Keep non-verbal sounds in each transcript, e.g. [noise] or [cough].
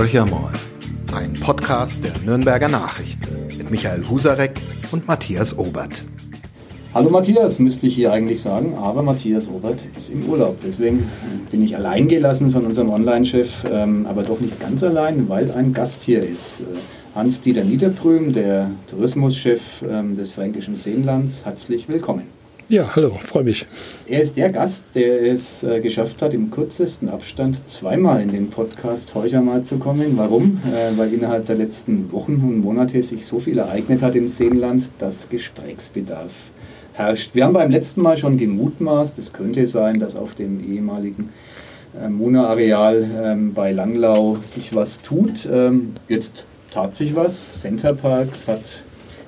Horcher mal, ein Podcast der Nürnberger Nachrichten mit Michael Husarek und Matthias Obert. Hallo Matthias, müsste ich hier eigentlich sagen, aber Matthias Obert ist im Urlaub. Deswegen bin ich allein gelassen von unserem Online-Chef, ähm, aber doch nicht ganz allein, weil ein Gast hier ist. Äh, Hans-Dieter Niederbrüm, der Tourismuschef ähm, des Fränkischen Seenlands. Herzlich willkommen. Ja, hallo, freue mich. Er ist der Gast, der es äh, geschafft hat, im kürzesten Abstand zweimal in den Podcast Heucher mal zu kommen. Warum? Äh, weil innerhalb der letzten Wochen und Monate sich so viel ereignet hat im Seenland, dass Gesprächsbedarf herrscht. Wir haben beim letzten Mal schon gemutmaßt, es könnte sein, dass auf dem ehemaligen äh, Mona-Areal ähm, bei Langlau sich was tut. Ähm, jetzt tat sich was. Center Parks hat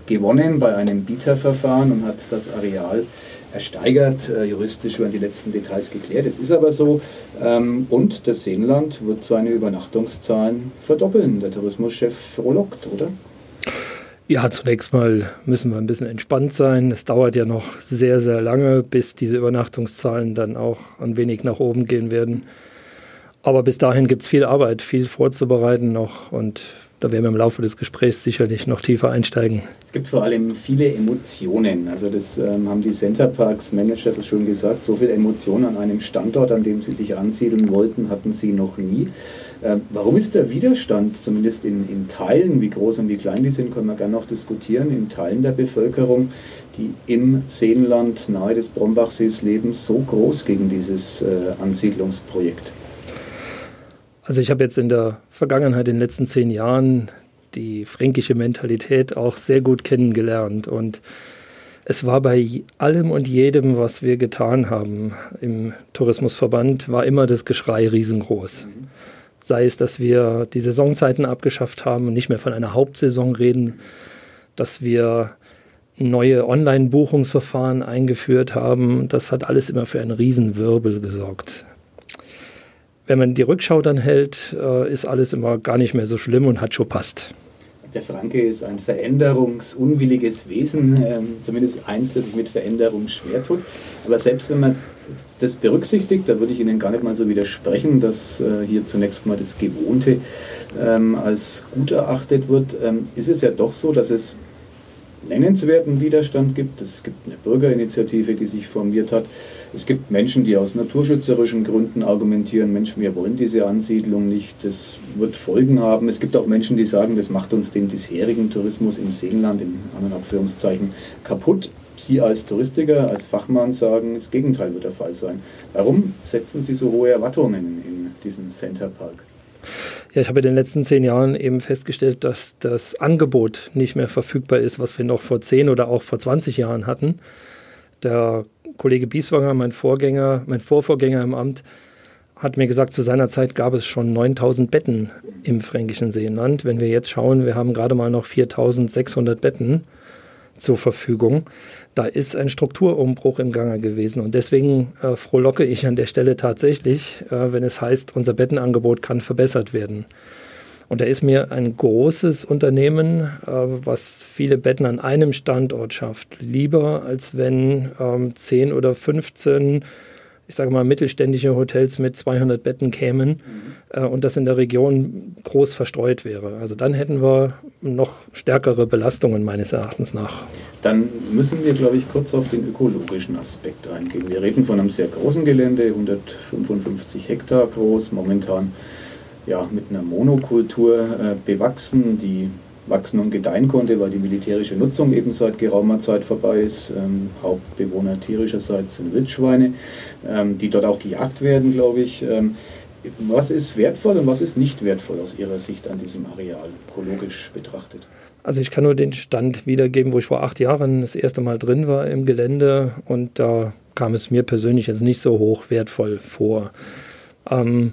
gewonnen bei einem Bieterverfahren und hat das Areal ersteigert. Äh, juristisch werden die letzten Details geklärt. Es ist aber so. Ähm, und das Seenland wird seine Übernachtungszahlen verdoppeln. Der Tourismuschef frohlockt, oder? Ja, zunächst mal müssen wir ein bisschen entspannt sein. Es dauert ja noch sehr, sehr lange, bis diese Übernachtungszahlen dann auch ein wenig nach oben gehen werden. Aber bis dahin gibt es viel Arbeit, viel vorzubereiten noch und da werden wir im Laufe des Gesprächs sicherlich noch tiefer einsteigen. Es gibt vor allem viele Emotionen. Also das ähm, haben die Centerparks Manager so schon gesagt. So viele Emotionen an einem Standort, an dem sie sich ansiedeln wollten, hatten sie noch nie. Ähm, warum ist der Widerstand, zumindest in, in Teilen, wie groß und wie klein die sind, können wir gerne noch diskutieren, in Teilen der Bevölkerung, die im Seenland nahe des Brombachsees leben, so groß gegen dieses äh, Ansiedlungsprojekt? Also ich habe jetzt in der Vergangenheit, in den letzten zehn Jahren, die fränkische Mentalität auch sehr gut kennengelernt. Und es war bei allem und jedem, was wir getan haben im Tourismusverband, war immer das Geschrei riesengroß. Sei es, dass wir die Saisonzeiten abgeschafft haben und nicht mehr von einer Hauptsaison reden, dass wir neue Online-Buchungsverfahren eingeführt haben. Das hat alles immer für einen Riesenwirbel gesorgt wenn man die Rückschau dann hält, äh, ist alles immer gar nicht mehr so schlimm und hat schon passt. Der Franke ist ein veränderungsunwilliges Wesen, ähm, zumindest eins, das sich mit Veränderung schwer tut. Aber selbst wenn man das berücksichtigt, da würde ich Ihnen gar nicht mal so widersprechen, dass äh, hier zunächst mal das Gewohnte ähm, als gut erachtet wird, ähm, ist es ja doch so, dass es nennenswerten Widerstand gibt. Es gibt eine Bürgerinitiative, die sich formiert hat. Es gibt Menschen, die aus naturschützerischen Gründen argumentieren, Mensch, wir wollen diese Ansiedlung nicht, das wird Folgen haben. Es gibt auch Menschen, die sagen, das macht uns den bisherigen Tourismus im Seenland, in anderen Abführungszeichen, kaputt. Sie als Touristiker, als Fachmann sagen, das Gegenteil wird der Fall sein. Warum setzen Sie so hohe Erwartungen in diesen Center Park? Ja, ich habe in den letzten zehn Jahren eben festgestellt, dass das Angebot nicht mehr verfügbar ist, was wir noch vor zehn oder auch vor 20 Jahren hatten. Der Kollege Bieswanger, mein Vorgänger, mein Vorvorgänger im Amt, hat mir gesagt, zu seiner Zeit gab es schon 9000 Betten im fränkischen Seenland. Wenn wir jetzt schauen, wir haben gerade mal noch 4600 Betten zur Verfügung. Da ist ein Strukturumbruch im Gange gewesen. Und deswegen äh, frohlocke ich an der Stelle tatsächlich, äh, wenn es heißt, unser Bettenangebot kann verbessert werden. Und da ist mir ein großes Unternehmen, äh, was viele Betten an einem Standort schafft, lieber, als wenn ähm, 10 oder 15, ich sage mal, mittelständische Hotels mit 200 Betten kämen mhm. äh, und das in der Region groß verstreut wäre. Also dann hätten wir noch stärkere Belastungen meines Erachtens nach. Dann müssen wir, glaube ich, kurz auf den ökologischen Aspekt eingehen. Wir reden von einem sehr großen Gelände, 155 Hektar groß, momentan ja, mit einer Monokultur äh, bewachsen, die wachsen und gedeihen konnte, weil die militärische Nutzung eben seit geraumer Zeit vorbei ist. Ähm, Hauptbewohner tierischerseits sind Wildschweine, ähm, die dort auch gejagt werden, glaube ich. Ähm, was ist wertvoll und was ist nicht wertvoll aus Ihrer Sicht an diesem Areal, ökologisch betrachtet? Also ich kann nur den Stand wiedergeben, wo ich vor acht Jahren das erste Mal drin war im Gelände und da kam es mir persönlich jetzt nicht so hoch wertvoll vor. Ähm,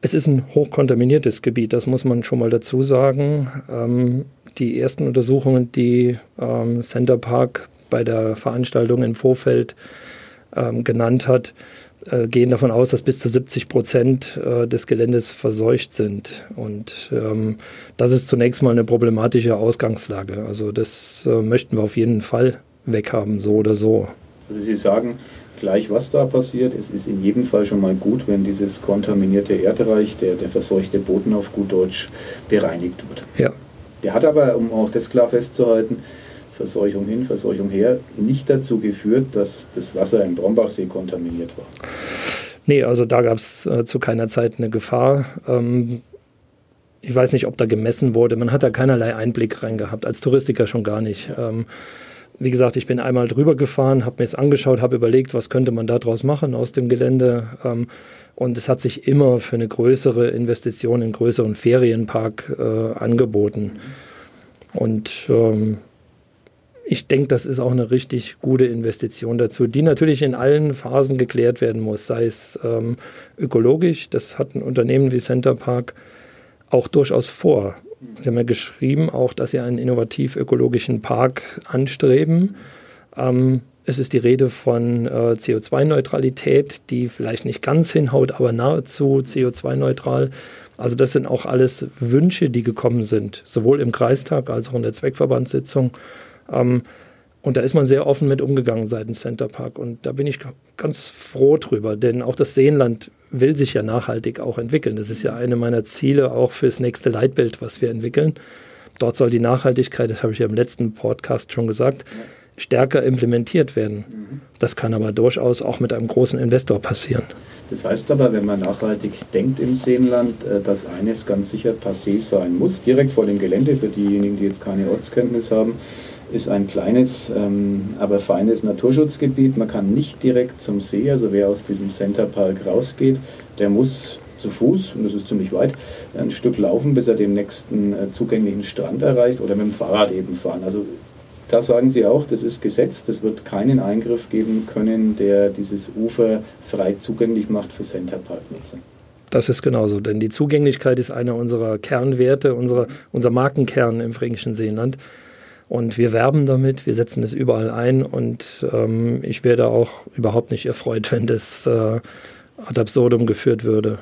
es ist ein hochkontaminiertes Gebiet, das muss man schon mal dazu sagen. Ähm, die ersten Untersuchungen, die ähm, Center Park bei der Veranstaltung im Vorfeld ähm, genannt hat, äh, gehen davon aus, dass bis zu 70 Prozent äh, des Geländes verseucht sind. Und ähm, das ist zunächst mal eine problematische Ausgangslage. Also das äh, möchten wir auf jeden Fall weghaben, so oder so. Also Sie sagen, gleich was da passiert. Es ist in jedem Fall schon mal gut, wenn dieses kontaminierte Erdreich, der, der verseuchte Boden auf gut Deutsch, bereinigt wird. Ja. Der hat aber, um auch das klar festzuhalten, Verseuchung hin, Verseuchung her, nicht dazu geführt, dass das Wasser im Brombachsee kontaminiert war. Nee, also da gab es äh, zu keiner Zeit eine Gefahr. Ähm, ich weiß nicht, ob da gemessen wurde. Man hat da keinerlei Einblick rein gehabt, als Touristiker schon gar nicht. Ähm, wie gesagt, ich bin einmal drüber gefahren, habe mir es angeschaut, habe überlegt, was könnte man daraus machen aus dem Gelände. Ähm, und es hat sich immer für eine größere Investition in einen größeren Ferienpark äh, angeboten. Und ähm, ich denke, das ist auch eine richtig gute Investition dazu, die natürlich in allen Phasen geklärt werden muss, sei es ähm, ökologisch, das hat ein Unternehmen wie Center Park auch durchaus vor. Sie haben ja geschrieben auch, dass sie einen innovativ ökologischen Park anstreben. Ähm, es ist die Rede von äh, CO2-Neutralität, die vielleicht nicht ganz hinhaut, aber nahezu CO2-neutral. Also das sind auch alles Wünsche, die gekommen sind, sowohl im Kreistag als auch in der Zweckverbandssitzung. Ähm, und da ist man sehr offen mit umgegangen seitens Center Park. Und da bin ich ganz froh drüber, denn auch das Seenland will sich ja nachhaltig auch entwickeln. Das ist ja eine meiner Ziele auch fürs nächste Leitbild, was wir entwickeln. Dort soll die Nachhaltigkeit, das habe ich ja im letzten Podcast schon gesagt, stärker implementiert werden. Das kann aber durchaus auch mit einem großen Investor passieren. Das heißt aber, wenn man nachhaltig denkt im Seenland, äh, dass eines ganz sicher passé sein muss, direkt vor dem Gelände, für diejenigen, die jetzt keine Ortskenntnis haben, ist ein kleines, ähm, aber feines Naturschutzgebiet. Man kann nicht direkt zum See, also wer aus diesem Centerpark rausgeht, der muss zu Fuß, und das ist ziemlich weit, ein Stück laufen, bis er den nächsten äh, zugänglichen Strand erreicht oder mit dem Fahrrad eben fahren. Also da sagen Sie auch, das ist Gesetz, das wird keinen Eingriff geben können, der dieses Ufer frei zugänglich macht für Centerpark-Nutzer. Das ist genauso, denn die Zugänglichkeit ist einer unserer Kernwerte, unserer, unser Markenkern im Fränkischen Seenland. Und wir werben damit, wir setzen es überall ein und ähm, ich wäre auch überhaupt nicht erfreut, [laughs] wenn das äh, ad absurdum geführt würde.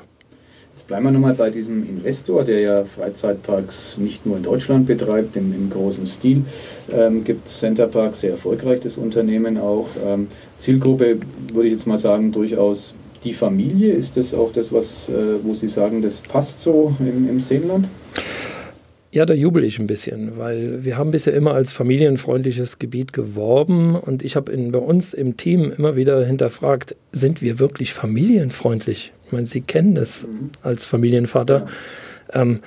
Jetzt bleiben wir nochmal bei diesem Investor, der ja Freizeitparks nicht nur in Deutschland betreibt, im, im großen Stil. Ähm, gibt Centerpark, sehr erfolgreich, das Unternehmen auch. Ähm, Zielgruppe würde ich jetzt mal sagen, durchaus die Familie. Ist das auch das, was, äh, wo Sie sagen, das passt so im, im Seenland? Ja, da jubel ich ein bisschen, weil wir haben bisher immer als familienfreundliches Gebiet geworben und ich habe bei uns im Team immer wieder hinterfragt, sind wir wirklich familienfreundlich? Ich meine, Sie kennen es als Familienvater. Ja. Ähm,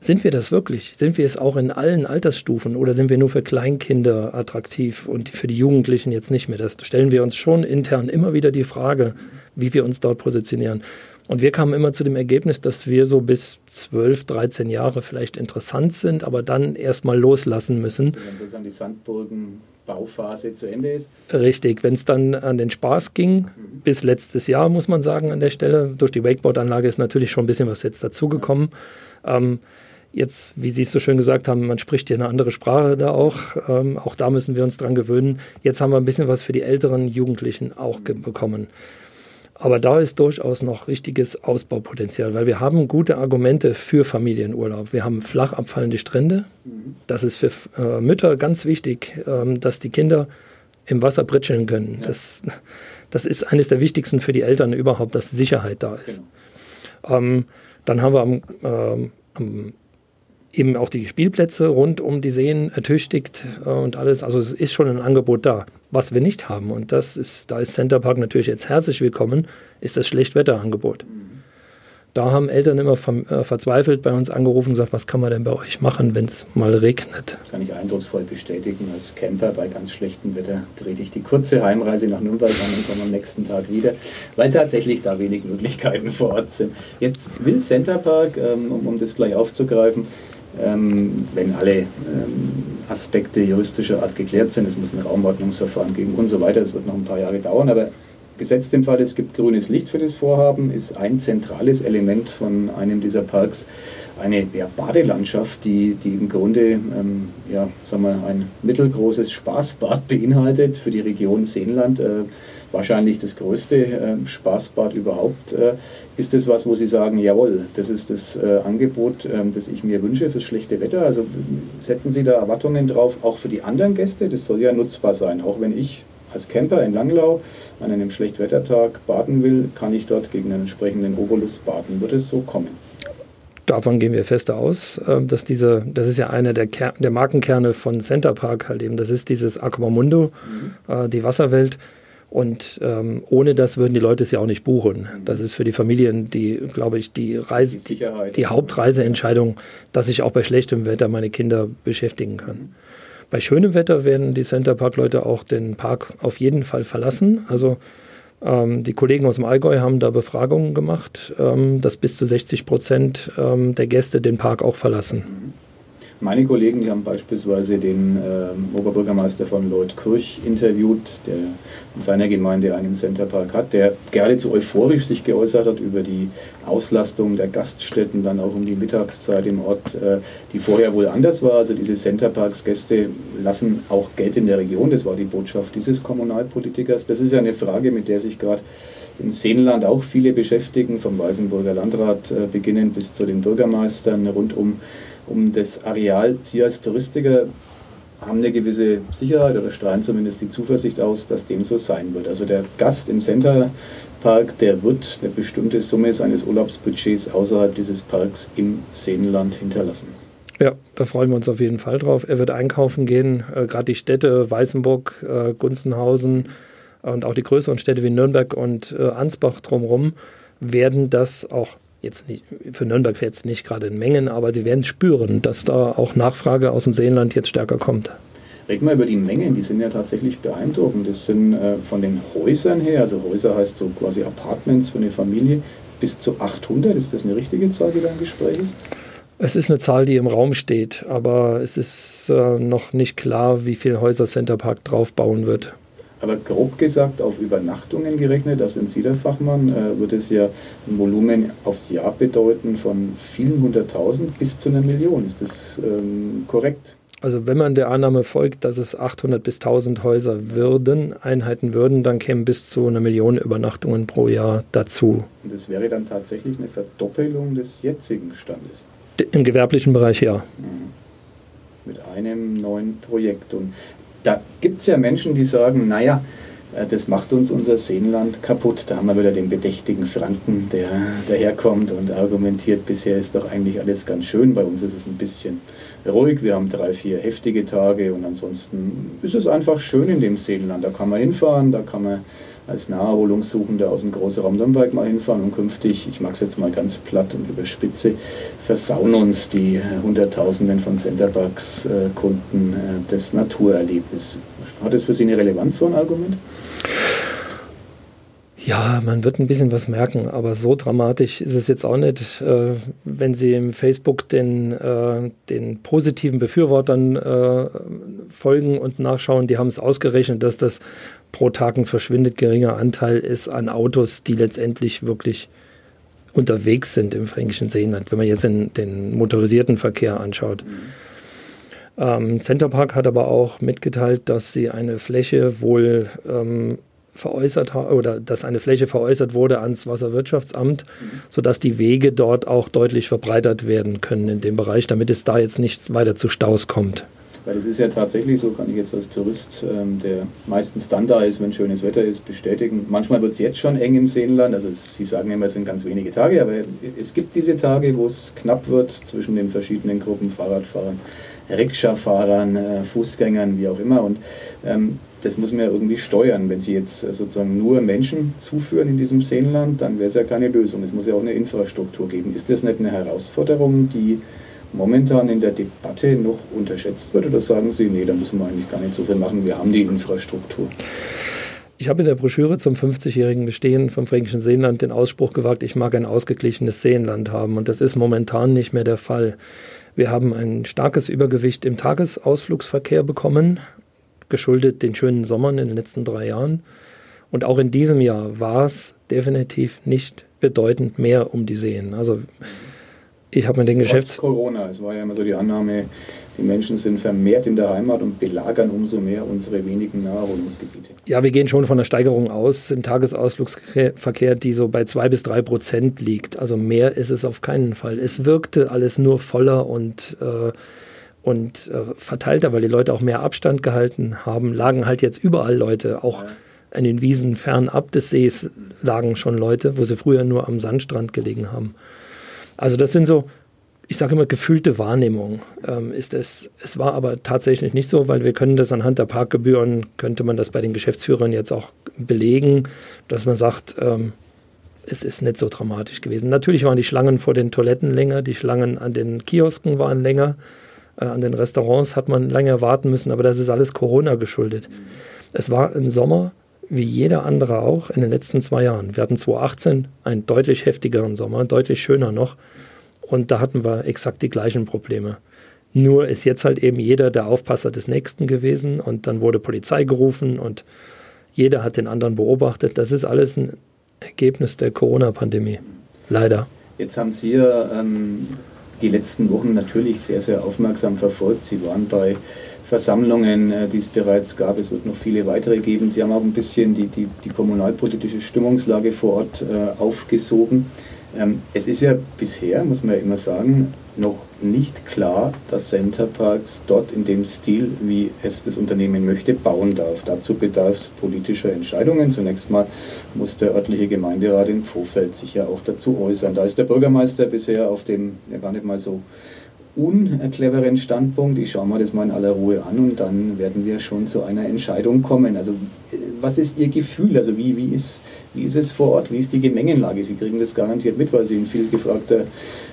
sind wir das wirklich? Sind wir es auch in allen Altersstufen oder sind wir nur für Kleinkinder attraktiv und für die Jugendlichen jetzt nicht mehr? Das stellen wir uns schon intern immer wieder die Frage, wie wir uns dort positionieren. Und wir kamen immer zu dem Ergebnis, dass wir so bis 12, 13 Jahre vielleicht interessant sind, aber dann erstmal loslassen müssen. Also wenn sozusagen die Sandburgen-Bauphase zu Ende ist. Richtig, wenn es dann an den Spaß ging, mhm. bis letztes Jahr, muss man sagen, an der Stelle. Durch die Wakeboard-Anlage ist natürlich schon ein bisschen was jetzt dazugekommen. Ähm, jetzt, wie Sie es so schön gesagt haben, man spricht hier eine andere Sprache da auch. Ähm, auch da müssen wir uns dran gewöhnen. Jetzt haben wir ein bisschen was für die älteren Jugendlichen auch mhm. bekommen. Aber da ist durchaus noch richtiges Ausbaupotenzial, weil wir haben gute Argumente für Familienurlaub. Wir haben flach abfallende Strände. Das ist für äh, Mütter ganz wichtig, ähm, dass die Kinder im Wasser pritscheln können. Ja. Das, das ist eines der wichtigsten für die Eltern überhaupt, dass Sicherheit da ist. Genau. Ähm, dann haben wir am, ähm, am eben auch die Spielplätze rund um die Seen ertüchtigt äh, und alles. Also es ist schon ein Angebot da. Was wir nicht haben, und das ist, da ist Center Park natürlich jetzt herzlich willkommen, ist das Schlechtwetterangebot. Da haben Eltern immer äh, verzweifelt bei uns angerufen und gesagt, was kann man denn bei euch machen, wenn es mal regnet? Das kann ich eindrucksvoll bestätigen. Als Camper bei ganz schlechtem Wetter trete ich die kurze Heimreise nach Nürnberg an und komme am nächsten Tag wieder, weil tatsächlich da wenig Möglichkeiten vor Ort sind. Jetzt will Center Park, ähm, um, um das gleich aufzugreifen, ähm, wenn alle ähm, Aspekte juristischer Art geklärt sind. Es muss ein Raumordnungsverfahren geben und so weiter. Das wird noch ein paar Jahre dauern, aber gesetzt im Fall, es gibt grünes Licht für das Vorhaben, ist ein zentrales Element von einem dieser Parks eine ja, Badelandschaft, die, die im Grunde ähm, ja, sagen wir, ein mittelgroßes Spaßbad [laughs] beinhaltet für die Region Seenland. Äh, wahrscheinlich das größte äh, Spaßbad überhaupt. Äh, ist das was, wo Sie sagen, jawohl, das ist das äh, Angebot, ähm, das ich mir wünsche fürs schlechte Wetter? Also setzen Sie da Erwartungen drauf, auch für die anderen Gäste? Das soll ja nutzbar sein, auch wenn ich als Camper in Langlau an einem Schlechtwettertag baden will, kann ich dort gegen einen entsprechenden Obolus baden. Wird es so kommen? Davon gehen wir fest aus, ähm, dass diese, das ist ja einer der, der Markenkerne von Center Park halt eben, das ist dieses Aquamundo, mhm. äh, die Wasserwelt. Und ähm, ohne das würden die Leute es ja auch nicht buchen. Das ist für die Familien die, glaube ich, die Reise, die, die, Hauptreiseentscheidung, dass ich auch bei schlechtem Wetter meine Kinder beschäftigen kann. Mhm. Bei schönem Wetter werden die Center Park Leute auch den Park auf jeden Fall verlassen. Also ähm, die Kollegen aus dem Allgäu haben da Befragungen gemacht, ähm, dass bis zu 60 Prozent ähm, der Gäste den Park auch verlassen. Mhm. Meine Kollegen, die haben beispielsweise den äh, Oberbürgermeister von Leutkirch interviewt, der in seiner Gemeinde einen Centerpark hat, der geradezu euphorisch sich geäußert hat über die Auslastung der Gaststätten, dann auch um die Mittagszeit im Ort, äh, die vorher wohl anders war. Also diese Centerparks-Gäste lassen auch Geld in der Region, das war die Botschaft dieses Kommunalpolitikers. Das ist ja eine Frage, mit der sich gerade im Seenland auch viele beschäftigen, vom Weißenburger Landrat äh, beginnend bis zu den Bürgermeistern rund um um das Areal. Sie als Touristiker haben eine gewisse Sicherheit oder strahlen zumindest die Zuversicht aus, dass dem so sein wird. Also der Gast im Centerpark, der wird eine bestimmte Summe seines Urlaubsbudgets außerhalb dieses Parks im Seenland hinterlassen. Ja, da freuen wir uns auf jeden Fall drauf. Er wird einkaufen gehen, äh, gerade die Städte Weißenburg, äh, Gunzenhausen und auch die größeren Städte wie Nürnberg und äh, Ansbach drumherum werden das auch jetzt nicht, für Nürnberg jetzt nicht gerade in Mengen, aber sie werden spüren, dass da auch Nachfrage aus dem Seenland jetzt stärker kommt. Reden wir über die Mengen, die sind ja tatsächlich beeindruckend. Das sind äh, von den Häusern her, also Häuser heißt so quasi Apartments für eine Familie, bis zu 800. Ist das eine richtige Zahl, die da im Gespräch ist? Es ist eine Zahl, die im Raum steht, aber es ist äh, noch nicht klar, wie viele Häuser Center Park draufbauen wird. Aber grob gesagt, auf Übernachtungen gerechnet, da sind Sie der Fachmann, äh, würde es ja ein Volumen aufs Jahr bedeuten von vielen hunderttausend bis zu einer Million. Ist das ähm, korrekt? Also wenn man der Annahme folgt, dass es 800 bis 1000 Häuser würden, Einheiten würden, dann kämen bis zu einer Million Übernachtungen pro Jahr dazu. Und das wäre dann tatsächlich eine Verdoppelung des jetzigen Standes? Im gewerblichen Bereich ja. Mhm. Mit einem neuen Projekt. Und da gibt es ja Menschen, die sagen, naja, äh, das macht uns unser Seenland kaputt. Da haben wir wieder den bedächtigen Franken, der daherkommt und argumentiert, bisher ist doch eigentlich alles ganz schön. Bei uns ist es ein bisschen ruhig. Wir haben drei, vier heftige Tage und ansonsten ist es einfach schön in dem Seenland. Da kann man hinfahren, da kann man als Naherholungssuchender aus dem Großraum Nürnberg mal hinfahren und künftig, ich mag es jetzt mal ganz platt und überspitze, versauen uns die Hunderttausenden von Centerbucks-Kunden äh, das Naturerlebnis. Hat das für Sie eine Relevanz, so ein Argument? Ja, man wird ein bisschen was merken, aber so dramatisch ist es jetzt auch nicht. Äh, wenn Sie im Facebook den, äh, den positiven Befürwortern äh, folgen und nachschauen, die haben es ausgerechnet, dass das pro Tag ein verschwindet geringer Anteil ist an Autos, die letztendlich wirklich unterwegs sind im Fränkischen Seenland, wenn man jetzt den, den motorisierten Verkehr anschaut. Mhm. Ähm, Centerpark hat aber auch mitgeteilt, dass sie eine Fläche wohl ähm, veräußert oder dass eine Fläche veräußert wurde ans Wasserwirtschaftsamt, mhm. sodass die Wege dort auch deutlich verbreitert werden können in dem Bereich, damit es da jetzt nicht weiter zu Staus kommt. Weil es ist ja tatsächlich so, kann ich jetzt als Tourist, ähm, der meistens dann da ist, wenn schönes Wetter ist, bestätigen. Manchmal wird es jetzt schon eng im Seenland. Also Sie sagen immer, es sind ganz wenige Tage, aber es gibt diese Tage, wo es knapp wird zwischen den verschiedenen Gruppen Fahrradfahrern, Rikscha-Fahrern, äh, Fußgängern, wie auch immer. Und ähm, das muss man ja irgendwie steuern. Wenn Sie jetzt äh, sozusagen nur Menschen zuführen in diesem Seenland, dann wäre es ja keine Lösung. Es muss ja auch eine Infrastruktur geben. Ist das nicht eine Herausforderung, die momentan in der Debatte noch unterschätzt wird? Oder sagen Sie, nee, da müssen wir eigentlich gar nicht so viel machen, wir haben die Infrastruktur? Ich habe in der Broschüre zum 50-jährigen Bestehen vom Fränkischen Seenland den Ausspruch gewagt, ich mag ein ausgeglichenes Seenland haben. Und das ist momentan nicht mehr der Fall. Wir haben ein starkes Übergewicht im Tagesausflugsverkehr bekommen geschuldet den schönen Sommern in den letzten drei Jahren. Und auch in diesem Jahr war es definitiv nicht bedeutend mehr um die Seen. Also ich habe mir den Geschäfts... Corona, es war ja immer so die Annahme, die Menschen sind vermehrt in der Heimat und belagern umso mehr unsere wenigen Naherholungsgebiete. Ja, wir gehen schon von einer Steigerung aus im Tagesausflugsverkehr, die so bei zwei bis drei Prozent liegt. Also mehr ist es auf keinen Fall. Es wirkte alles nur voller und äh, und äh, verteilter, weil die Leute auch mehr Abstand gehalten haben, lagen halt jetzt überall Leute, auch ja. an den Wiesen fernab des Sees lagen schon Leute, wo sie früher nur am Sandstrand gelegen haben. Also das sind so, ich sage immer, gefühlte Wahrnehmung ähm, ist es. Es war aber tatsächlich nicht so, weil wir können das anhand der Parkgebühren, könnte man das bei den Geschäftsführern jetzt auch belegen, dass man sagt, ähm, es ist nicht so dramatisch gewesen. Natürlich waren die Schlangen vor den Toiletten länger, die Schlangen an den Kiosken waren länger, äh, an den Restaurants hat man länger warten müssen, aber das ist alles Corona geschuldet. Es war ein Sommer, wie jeder andere auch, in den letzten zwei Jahren. Wir hatten 2018 einen deutlich heftigeren Sommer, deutlich schöner noch. Und da hatten wir exakt die gleichen Probleme. Nur ist jetzt halt eben jeder der Aufpasser des Nächsten gewesen und dann wurde Polizei gerufen und jeder hat den anderen beobachtet. Das ist alles ein Ergebnis der Corona-Pandemie. Leider. Jetzt haben Sie ähm, die letzten Wochen natürlich sehr, sehr aufmerksam verfolgt. Sie waren bei Versammlungen, äh, die es bereits gab. Es wird noch viele weitere geben. Sie haben auch ein bisschen die, die, die kommunalpolitische Stimmungslage vor Ort äh, aufgesogen. Ähm, es ist ja bisher, muss man ja immer sagen, noch nicht klar, dass Center Parks dort in dem Stil, wie es das Unternehmen möchte, bauen darf. Dazu bedarf es politischer Entscheidungen. Zunächst mal muss der örtliche Gemeinderat in Vorfeld sich ja auch dazu äußern. Da ist der Bürgermeister bisher auf dem ja gar nicht mal so uncleveren Standpunkt. Ich schaue mir das mal in aller Ruhe an und dann werden wir schon zu einer Entscheidung kommen. Also was ist Ihr Gefühl? Also wie, wie, ist, wie ist es vor Ort? Wie ist die Gemengenlage? Sie kriegen das garantiert mit, weil Sie ein viel gefragter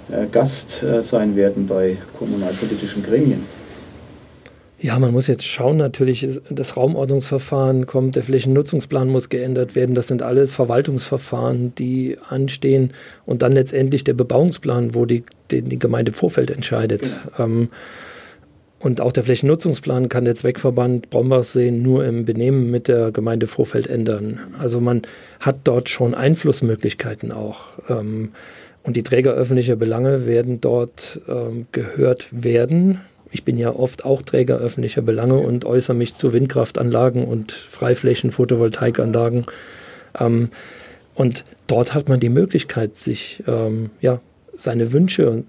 äh, Gast äh, sein werden bei kommunalpolitischen Gremien. Ja, man muss jetzt schauen, natürlich, das Raumordnungsverfahren kommt, der Flächennutzungsplan muss geändert werden. Das sind alles Verwaltungsverfahren, die anstehen. Und dann letztendlich der Bebauungsplan, wo die, den die Gemeinde Vorfeld entscheidet. Genau. Ähm, und auch der Flächennutzungsplan kann der Zweckverband Brombachseen nur im Benehmen mit der Gemeinde Vorfeld ändern. Also man hat dort schon Einflussmöglichkeiten auch. Ähm, und die Träger öffentlicher Belange werden dort ähm, gehört werden ich bin ja oft auch Träger öffentlicher Belange und äußere mich zu Windkraftanlagen und Freiflächen, Photovoltaikanlagen. Ähm, und dort hat man die Möglichkeit, sich ähm, ja, seine Wünsche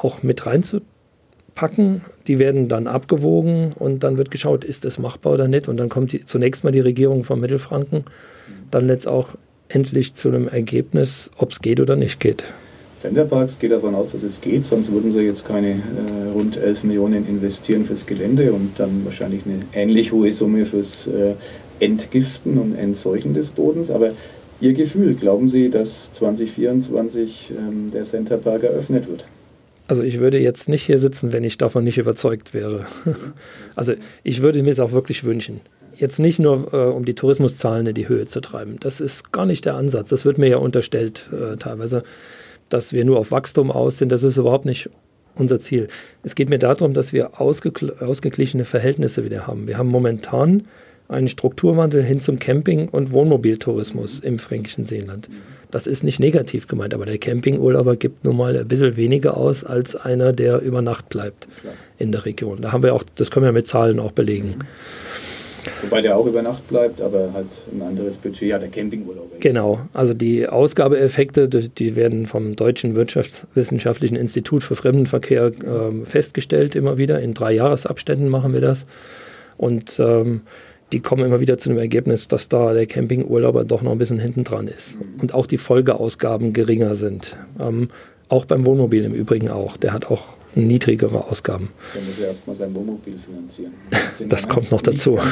auch mit reinzupacken. Die werden dann abgewogen und dann wird geschaut, ist das machbar oder nicht. Und dann kommt die, zunächst mal die Regierung von Mittelfranken, dann letzt auch endlich zu einem Ergebnis, ob es geht oder nicht geht. Centerparks geht davon aus, dass es geht, sonst würden sie jetzt keine äh, rund 11 Millionen investieren fürs Gelände und dann wahrscheinlich eine ähnlich hohe Summe fürs äh, Entgiften und Entseuchen des Bodens. Aber Ihr Gefühl, glauben Sie, dass 2024 ähm, der Centerpark eröffnet wird? Also ich würde jetzt nicht hier sitzen, wenn ich davon nicht überzeugt wäre. [laughs] Also ich würde mir es auch wirklich wünschen. Jetzt nicht nur, äh, um die Tourismuszahlen in die Höhe zu treiben. Das ist gar nicht der Ansatz. Das wird mir ja unterstellt äh, teilweise dass wir nur auf Wachstum aus sind. Das ist überhaupt nicht unser Ziel. Es geht mir darum, dass wir ausgeglichene Verhältnisse wieder haben. Wir haben momentan einen Strukturwandel hin zum Camping- und Wohnmobiltourismus im fränkischen Seeland. Das ist nicht negativ gemeint, aber der Campingurlauber gibt nun mal ein bisschen weniger aus als einer, der über Nacht bleibt in der Region. Da haben wir auch, das können wir mit Zahlen auch belegen. Wobei der auch über Nacht bleibt, aber halt ein anderes Budget hat, der Campingurlaub. Genau, also die Ausgabeeffekte, die werden vom Deutschen Wirtschaftswissenschaftlichen Institut für Fremdenverkehr äh, festgestellt, immer wieder. In drei Jahresabständen machen wir das. Und ähm, die kommen immer wieder zu dem Ergebnis, dass da der Campingurlauber doch noch ein bisschen hinten dran ist. Und auch die Folgeausgaben geringer sind. Ähm, auch beim Wohnmobil im Übrigen auch. Der hat auch niedrigere Ausgaben. Dann muss er erstmal sein Wohnmobil finanzieren. Das, [laughs] das kommt noch dazu. [laughs]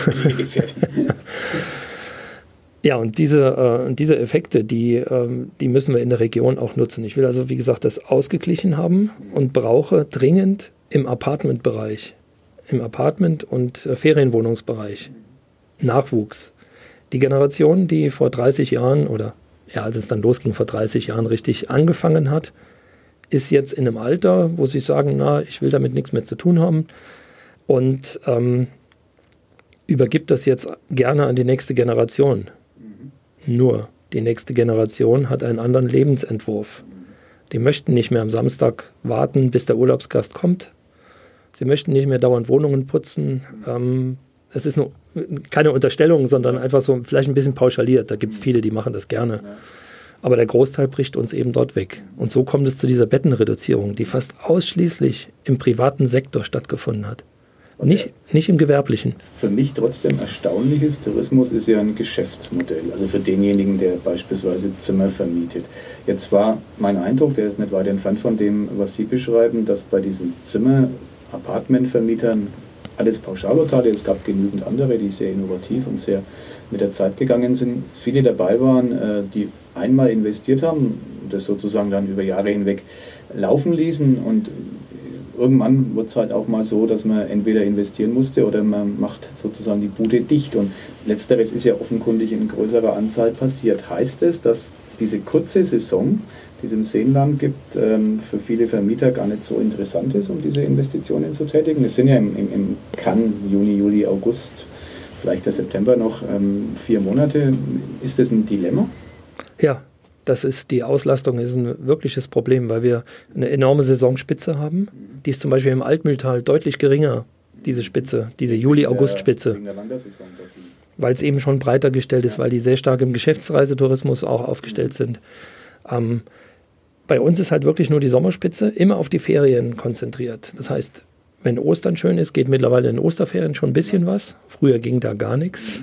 ja, und diese, äh, diese Effekte, die, äh, die müssen wir in der Region auch nutzen. Ich will also, wie gesagt, das ausgeglichen haben und brauche dringend im Apartmentbereich, im Apartment- und äh, Ferienwohnungsbereich Nachwuchs. Die Generation, die vor 30 Jahren oder ja, als es dann losging, vor 30 Jahren richtig angefangen hat, ist jetzt in einem Alter, wo sie sagen, na, ich will damit nichts mehr zu tun haben und ähm, übergibt das jetzt gerne an die nächste Generation. Mhm. Nur die nächste Generation hat einen anderen Lebensentwurf. Die möchten nicht mehr am Samstag warten, bis der Urlaubsgast kommt. Sie möchten nicht mehr dauernd Wohnungen putzen. Ähm, es ist nur keine Unterstellung, sondern einfach so vielleicht ein bisschen pauschaliert. Da gibt es viele, die machen das gerne. Aber der Großteil bricht uns eben dort weg. Und so kommt es zu dieser Bettenreduzierung, die fast ausschließlich im privaten Sektor stattgefunden hat. Nicht, nicht im gewerblichen. Für mich trotzdem erstaunlich ist, Tourismus ist ja ein Geschäftsmodell. Also für denjenigen, der beispielsweise Zimmer vermietet. Jetzt war mein Eindruck, der ist nicht weit entfernt von dem, was Sie beschreiben, dass bei diesen Zimmer, Apartmentvermietern alles Pauschalurteile, es gab genügend andere, die sehr innovativ und sehr mit der Zeit gegangen sind. Viele dabei waren, äh, die einmal investiert haben, das sozusagen dann über Jahre hinweg laufen ließen und irgendwann wird es halt auch mal so, dass man entweder investieren musste oder man macht sozusagen die Bude dicht. Und letzteres ist ja offenkundig in größerer Anzahl passiert. Heißt es, dass diese kurze Saison, die es im Seenland gibt, ähm, für viele Vermieter gar nicht so interessant ist, um diese Investitionen zu tätigen? Es sind ja im, im, im Cannes Juni, Juli, August, vielleicht der September noch ähm, vier Monate. Ist das ein Dilemma? Ja, das ist die Auslastung ist ein wirkliches Problem, weil wir eine enorme Saisonspitze haben. Die ist zum Beispiel im Altmühltal deutlich geringer, diese Spitze, diese Juli-August-Spitze. Weil es eben schon breiter gestellt ist, weil die sehr stark im Geschäftsreisetourismus auch aufgestellt sind. Ähm, bei uns ist halt wirklich nur die Sommerspitze immer auf die Ferien konzentriert. Das heißt, wenn Ostern schön ist, geht mittlerweile in Osterferien schon ein bisschen was. Früher ging da gar nichts.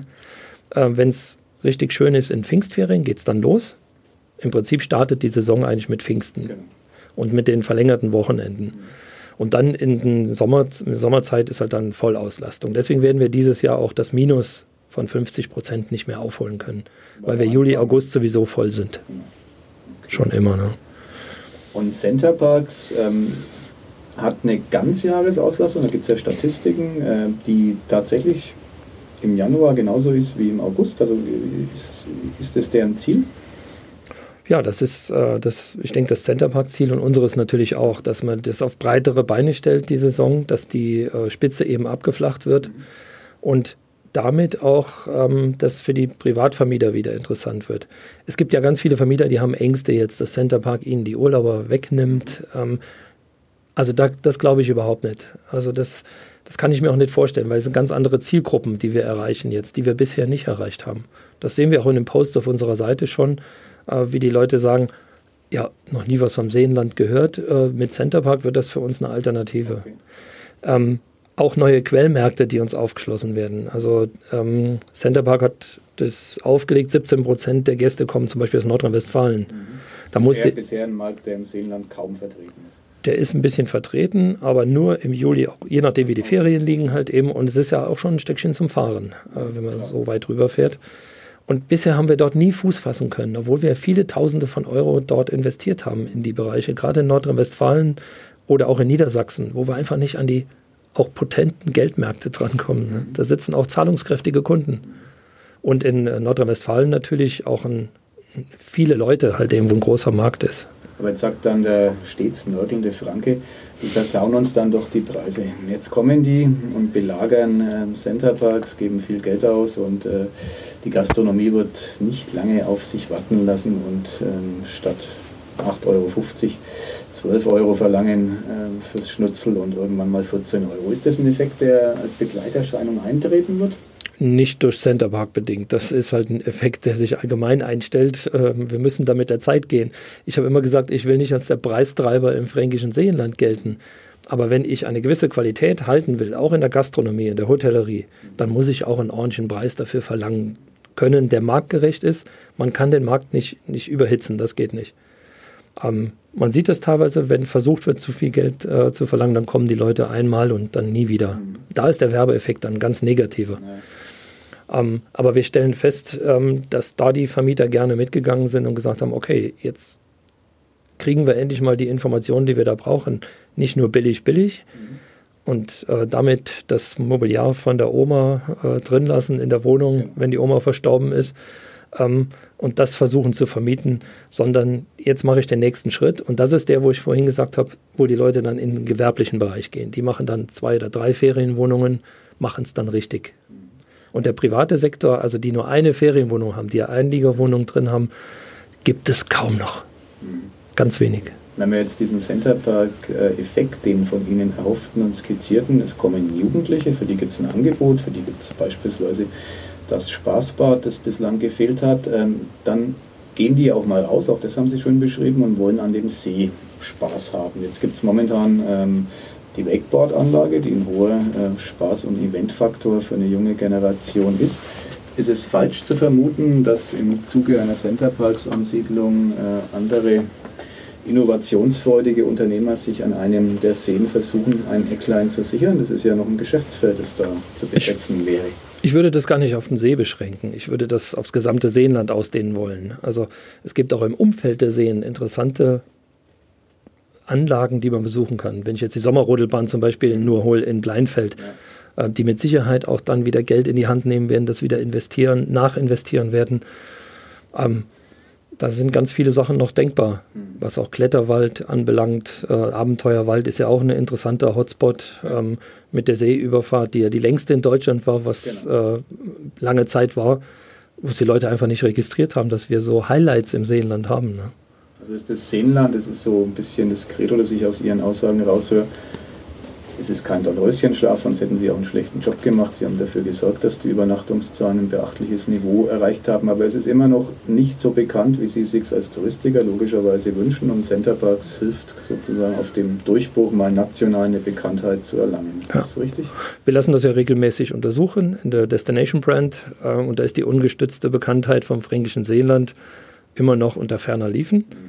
Äh, wenn es richtig schön ist in Pfingstferien, geht es dann los im Prinzip startet die Saison eigentlich mit Pfingsten genau. und mit den verlängerten Wochenenden. Mhm. Und dann in der Sommer, Sommerzeit ist halt dann Vollauslastung. Deswegen werden wir dieses Jahr auch das Minus von 50 Prozent nicht mehr aufholen können, weil wir Juli, August sowieso voll sind. Genau. Okay. Schon immer. Ne? Und Centerparks ähm, hat eine Ganzjahresauslastung, da gibt es ja Statistiken, äh, die tatsächlich im Januar genauso ist wie im August. Also ist, ist das deren Ziel? Ja, das ist, äh, das, ich denke, das Centerpark-Ziel und unseres natürlich auch, dass man das auf breitere Beine stellt, die Saison, dass die äh, Spitze eben abgeflacht wird und damit auch ähm, das für die Privatvermieter wieder interessant wird. Es gibt ja ganz viele Vermieter, die haben Ängste jetzt, dass Centerpark ihnen die Urlauber wegnimmt. Ähm, also da, das glaube ich überhaupt nicht. Also das, das kann ich mir auch nicht vorstellen, weil es sind ganz andere Zielgruppen, die wir erreichen jetzt, die wir bisher nicht erreicht haben. Das sehen wir auch in den Posts auf unserer Seite schon äh, wie die Leute sagen, ja, noch nie was vom Seenland gehört. Äh, mit Centerpark wird das für uns eine Alternative. Okay. Ähm, auch neue Quellmärkte, die uns aufgeschlossen werden. Also ähm, Centerpark hat das aufgelegt, 17 Prozent der Gäste kommen zum Beispiel aus Nordrhein-Westfalen. Mhm. Da bisher, musste, bisher ein Markt, der im Seenland kaum vertreten ist. Der ist ein bisschen vertreten, aber nur im Juli, je nachdem wie die Ferien liegen halt eben. Und es ist ja auch schon ein Stückchen zum Fahren, äh, wenn man so weit rüber fährt. Und bisher haben wir dort nie Fuß fassen können, obwohl wir viele Tausende von Euro dort investiert haben in die Bereiche, gerade in Nordrhein-Westfalen oder auch in Niedersachsen, wo wir einfach nicht an die auch potenten Geldmärkte drankommen. Ne? Da sitzen auch zahlungskräftige Kunden. Und in äh, Nordrhein-Westfalen natürlich auch ein, viele Leute, halt eben, wo ein großer Markt ist. Aber jetzt sagt dann der stets nörgelnde Franke, die versauen uns dann doch die Preise. Jetzt kommen die und belagern äh, Centerparks, geben viel Geld aus und äh, die Gastronomie wird nicht lange auf sich warten lassen und ähm, statt 8,50 Euro 12 Euro verlangen äh, fürs Schnutzel und irgendwann mal 14 Euro. Ist das ein Effekt, der als Begleiterscheinung eintreten wird? Nicht durch Centerpark bedingt. Das ist halt ein Effekt, der sich allgemein einstellt. Ähm, wir müssen da mit der Zeit gehen. Ich habe immer gesagt, ich will nicht als der Preistreiber im fränkischen Seenland gelten. Aber wenn ich eine gewisse Qualität halten will, auch in der Gastronomie, in der Hotellerie, dann muss ich auch einen ordentlichen Preis dafür verlangen können, der marktgerecht ist. Man kann den Markt nicht, nicht überhitzen, das geht nicht. Ähm, man sieht das teilweise, wenn versucht wird, zu viel Geld äh, zu verlangen, dann kommen die Leute einmal und dann nie wieder. Mhm. Da ist der Werbeeffekt dann ganz negativer. Ja. Ähm, aber wir stellen fest, ähm, dass da die Vermieter gerne mitgegangen sind und gesagt haben, okay, jetzt kriegen wir endlich mal die Informationen, die wir da brauchen. Nicht nur billig, billig. Mhm. Und äh, damit das Mobiliar von der Oma äh, drin lassen in der Wohnung, ja. wenn die Oma verstorben ist. Ähm, und das versuchen zu vermieten, sondern jetzt mache ich den nächsten Schritt. Und das ist der, wo ich vorhin gesagt habe, wo die Leute dann in den gewerblichen Bereich gehen. Die machen dann zwei oder drei Ferienwohnungen, machen es dann richtig. Und der private Sektor, also die nur eine Ferienwohnung haben, die Einliegerwohnung drin haben, gibt es kaum noch. Ganz wenig. Wenn wir jetzt diesen Centerpark-Effekt, den von Ihnen erhofften und skizzierten, es kommen Jugendliche, für die gibt es ein Angebot, für die gibt es beispielsweise das Spaßbad, das bislang gefehlt hat, ähm, dann gehen die auch mal raus, auch das haben Sie schön beschrieben, und wollen an dem See Spaß haben. Jetzt gibt es momentan ähm, die Wakeboard-Anlage, die ein hoher äh, Spaß- und Eventfaktor für eine junge Generation ist. Ist es falsch zu vermuten, dass im Zuge einer Centerparks-Ansiedlung äh, andere innovationsfreudige Unternehmer sich an einem der Seen versuchen, ein Ecklein zu sichern? Das ist ja noch ein Geschäftsfeld, das da zu besetzen wäre. Ich würde das gar nicht auf den See beschränken. Ich würde das aufs gesamte Seenland ausdehnen wollen. Also es gibt auch im Umfeld der Seen interessante Anlagen, die man besuchen kann. Wenn ich jetzt die Sommerrodelbahn zum Beispiel nur hole in Bleinfeld, ja. äh, die mit Sicherheit auch dann wieder Geld in die Hand nehmen werden, das wieder investieren, nachinvestieren werden. Ähm, da sind ganz viele Sachen noch denkbar, mhm. was auch Kletterwald anbelangt. Äh, Abenteuerwald ist ja auch ein interessanter Hotspot ähm, mit der Seeüberfahrt, die ja die längste in Deutschland war, was genau. äh, lange Zeit war, wo es die Leute einfach nicht registriert haben, dass wir so Highlights im Seenland haben. Ne? Also ist das Seenland, das ist so ein bisschen das Credo, das ich aus Ihren Aussagen raushöre. Es ist kein Dornröschenschlaf, sonst hätten Sie auch einen schlechten Job gemacht. Sie haben dafür gesorgt, dass die Übernachtungszahlen ein beachtliches Niveau erreicht haben. Aber es ist immer noch nicht so bekannt, wie Sie es sich als Touristiker logischerweise wünschen. Und Centerparks hilft sozusagen auf dem Durchbruch mal national eine Bekanntheit zu erlangen. Ist ja. das richtig? Wir lassen das ja regelmäßig untersuchen in der Destination Brand. Äh, und da ist die ungestützte Bekanntheit vom fränkischen Seeland immer noch unter ferner Liefen. Mhm.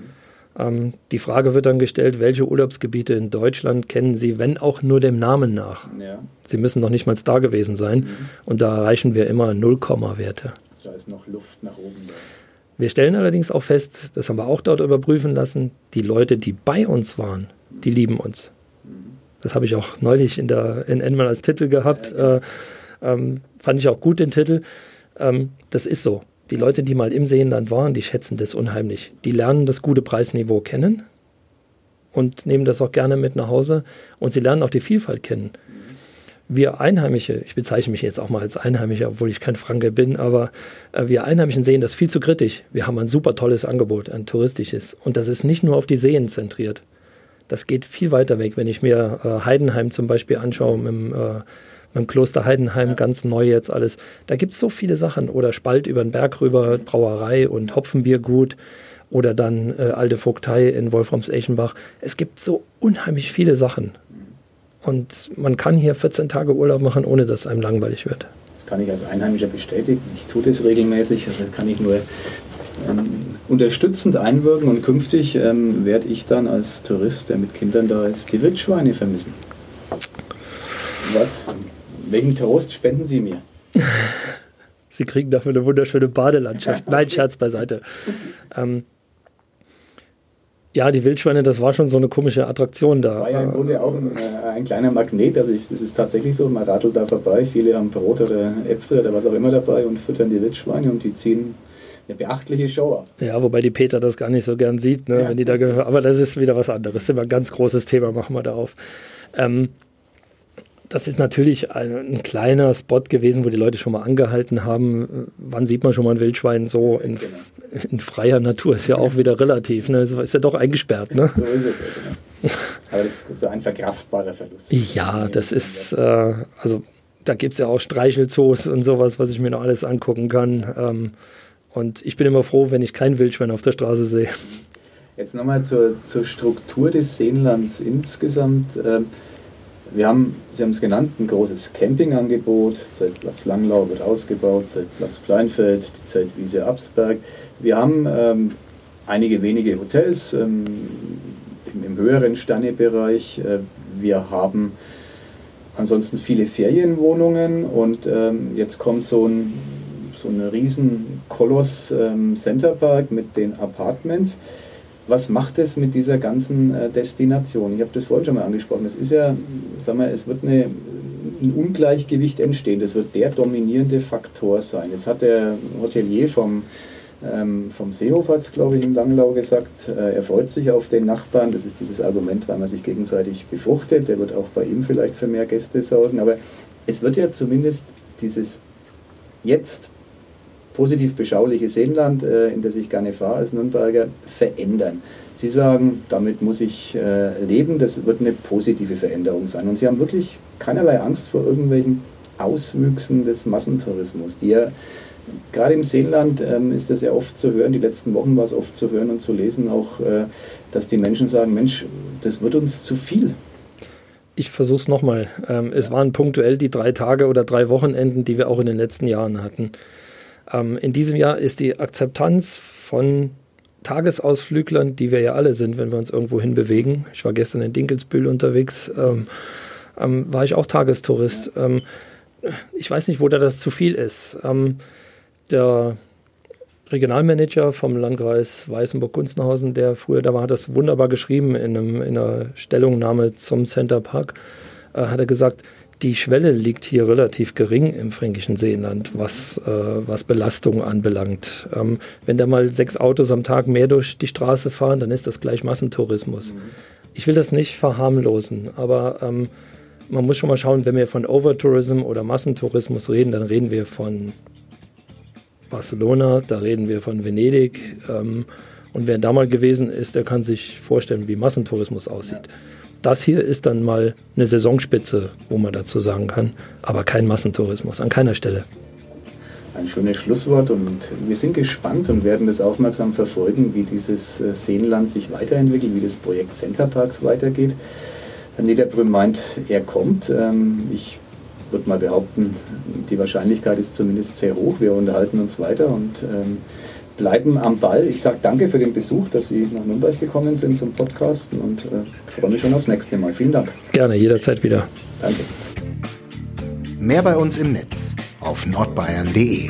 Ähm, die Frage wird dann gestellt, welche Urlaubsgebiete in Deutschland kennen Sie, wenn auch nur dem Namen nach? Ja. Sie müssen noch nicht mal da gewesen sein. Mhm. Und da erreichen wir immer Nullkomma-Werte. Da ist noch Luft nach oben. Da. Wir stellen allerdings auch fest, das haben wir auch dort überprüfen lassen, die Leute, die bei uns waren, die lieben uns. Mhm. Das habe ich auch neulich in der in als Titel gehabt. Ja. Äh, ähm, fand ich auch gut den Titel. Ähm, das ist so. Die Leute, die mal im Seenland waren, die schätzen das unheimlich. Die lernen das gute Preisniveau kennen und nehmen das auch gerne mit nach Hause und sie lernen auch die Vielfalt kennen. Wir Einheimische, ich bezeichne mich jetzt auch mal als Einheimischer, obwohl ich kein Franke bin, aber äh, wir Einheimischen sehen das viel zu kritisch. Wir haben ein super tolles Angebot, ein touristisches. Und das ist nicht nur auf die Seen zentriert. Das geht viel weiter weg. Wenn ich mir äh, Heidenheim zum Beispiel anschaue, dem äh, beim Kloster Heidenheim, ganz neu jetzt alles. Da gibt es so viele Sachen. Oder Spalt über den Berg rüber, Brauerei und Hopfenbiergut. Oder dann äh, Alte Vogtei in Wolframs-Eichenbach. Es gibt so unheimlich viele Sachen. Und man kann hier 14 Tage Urlaub machen, ohne dass einem langweilig wird. Das kann ich als Einheimischer bestätigen. Ich tue das regelmäßig, also kann ich nur ähm, unterstützend einwirken und künftig ähm, werde ich dann als Tourist, der mit Kindern da ist, die Wildschweine vermissen. Was? Welchen Trost spenden Sie mir? [laughs] Sie kriegen dafür eine wunderschöne Badelandschaft. [laughs] Nein, Scherz beiseite. Ähm, ja, die Wildschweine, das war schon so eine komische Attraktion da. War ja im Grunde auch ein, äh, ein kleiner Magnet. Also ich, das ist tatsächlich so, man radelt da vorbei, viele haben Brot oder Äpfel oder was auch immer dabei und füttern die Wildschweine und die ziehen eine beachtliche Show ab. Ja, wobei die Peter das gar nicht so gern sieht, ne, ja. wenn die da gehören. Aber das ist wieder was anderes. Das ist immer ein ganz großes Thema, machen wir da auf. Ähm, das ist natürlich ein, ein, kleiner Spot gewesen, wo die Leute schon mal angehalten haben. Wann sieht man schon mal ein Wildschwein so in, genau. in freier Natur? Ist ja auch wieder relativ. Ne? Ist ja doch eingesperrt. Ne? So ist es. Also, Aber das ist so ein verkraftbarer Verlust. Ja, das ist, äh, also da gibt es ja auch Streichelzoos und sowas, was ich mir noch alles angucken kann. Ähm, und ich bin immer froh, wenn ich kein Wildschwein auf der Straße sehe. Jetzt nochmal zur, zur Struktur des Seenlands insgesamt. Ähm, wir haben, Sie haben es genannt, ein großes Campingangebot. Zeltplatz Langlau wird ausgebaut, Zeltplatz Pleinfeld, die Zeltwiese Absberg. Wir haben ähm, einige wenige Hotels ähm, im, im, höheren Sternebereich. Äh, wir haben ansonsten viele Ferienwohnungen und ähm, jetzt kommt so ein, so ein riesen Koloss ähm, Centerpark mit den Apartments was macht es mit dieser ganzen äh, Destination? Ich habe das vorhin schon mal angesprochen. Es ist ja, sagen wir, es wird eine, ein Ungleichgewicht entstehen. Das wird der dominierende Faktor sein. Jetzt hat der Hotelier vom, ähm, vom Seehof, hat glaube ich, in Langlau gesagt, äh, er freut sich auf den Nachbarn. Das ist dieses Argument, weil man sich gegenseitig befruchtet. Der wird auch bei ihm vielleicht für mehr Gäste sorgen. Aber es wird ja zumindest dieses jetzt positiv beschauliche Seenland, äh, in das ich gerne fahre als Nürnberger, verändern. Sie sagen, damit muss ich äh, leben, das wird eine positive Veränderung sein. Und Sie haben wirklich keinerlei Angst vor irgendwelchen Auswüchsen des Massentourismus, die ja gerade im Seenland ähm, ist das ja oft zu hören, die letzten Wochen war es oft zu hören und zu lesen, auch, äh, dass die Menschen sagen, Mensch, das wird uns zu viel. Ich versuche es nochmal. Ähm, es waren punktuell die drei Tage oder drei Wochenenden, die wir auch in den letzten Jahren hatten. Ähm, in diesem Jahr ist die Akzeptanz von Tagesausflüglern, die wir ja alle sind, wenn wir uns irgendwo hinbewegen. Ich war gestern in Dinkelsbühl unterwegs, ähm, ähm, war ich auch Tagestourist. Ähm, ich weiß nicht, wo da das zu viel ist. Ähm, der Regionalmanager vom Landkreis Weißenburg-Gunzenhausen, der früher da war, hat das wunderbar geschrieben in, einem, in einer Stellungnahme zum Center Park. Äh, hat er gesagt, die Schwelle liegt hier relativ gering im fränkischen Seenland, was, äh, was Belastung anbelangt. Ähm, wenn da mal sechs Autos am Tag mehr durch die Straße fahren, dann ist das gleich Massentourismus. Mhm. Ich will das nicht verharmlosen, aber ähm, man muss schon mal schauen, wenn wir von Overtourism oder Massentourismus reden, dann reden wir von Barcelona, da reden wir von Venedig. Ähm, und wer da mal gewesen ist, der kann sich vorstellen, wie Massentourismus aussieht. Ja. Das hier ist dann mal eine Saisonspitze, wo man dazu sagen kann, aber kein Massentourismus an keiner Stelle. Ein schönes Schlusswort und wir sind gespannt und werden das aufmerksam verfolgen, wie dieses äh, Seenland sich weiterentwickelt, wie das Projekt Centerparks weitergeht. Herr Niederbrüm meint, er kommt. Ähm, ich würde mal behaupten, die Wahrscheinlichkeit ist zumindest sehr hoch. Wir unterhalten uns weiter und ähm, bleiben am Ball. Ich sage danke für den Besuch, dass Sie nach Nürnberg gekommen sind zum Podcasten und äh, freue mich schon aufs nächste Mal. Vielen Dank. Gerne, jederzeit wieder. Danke. Mehr bei uns im Netz auf nordbayern.de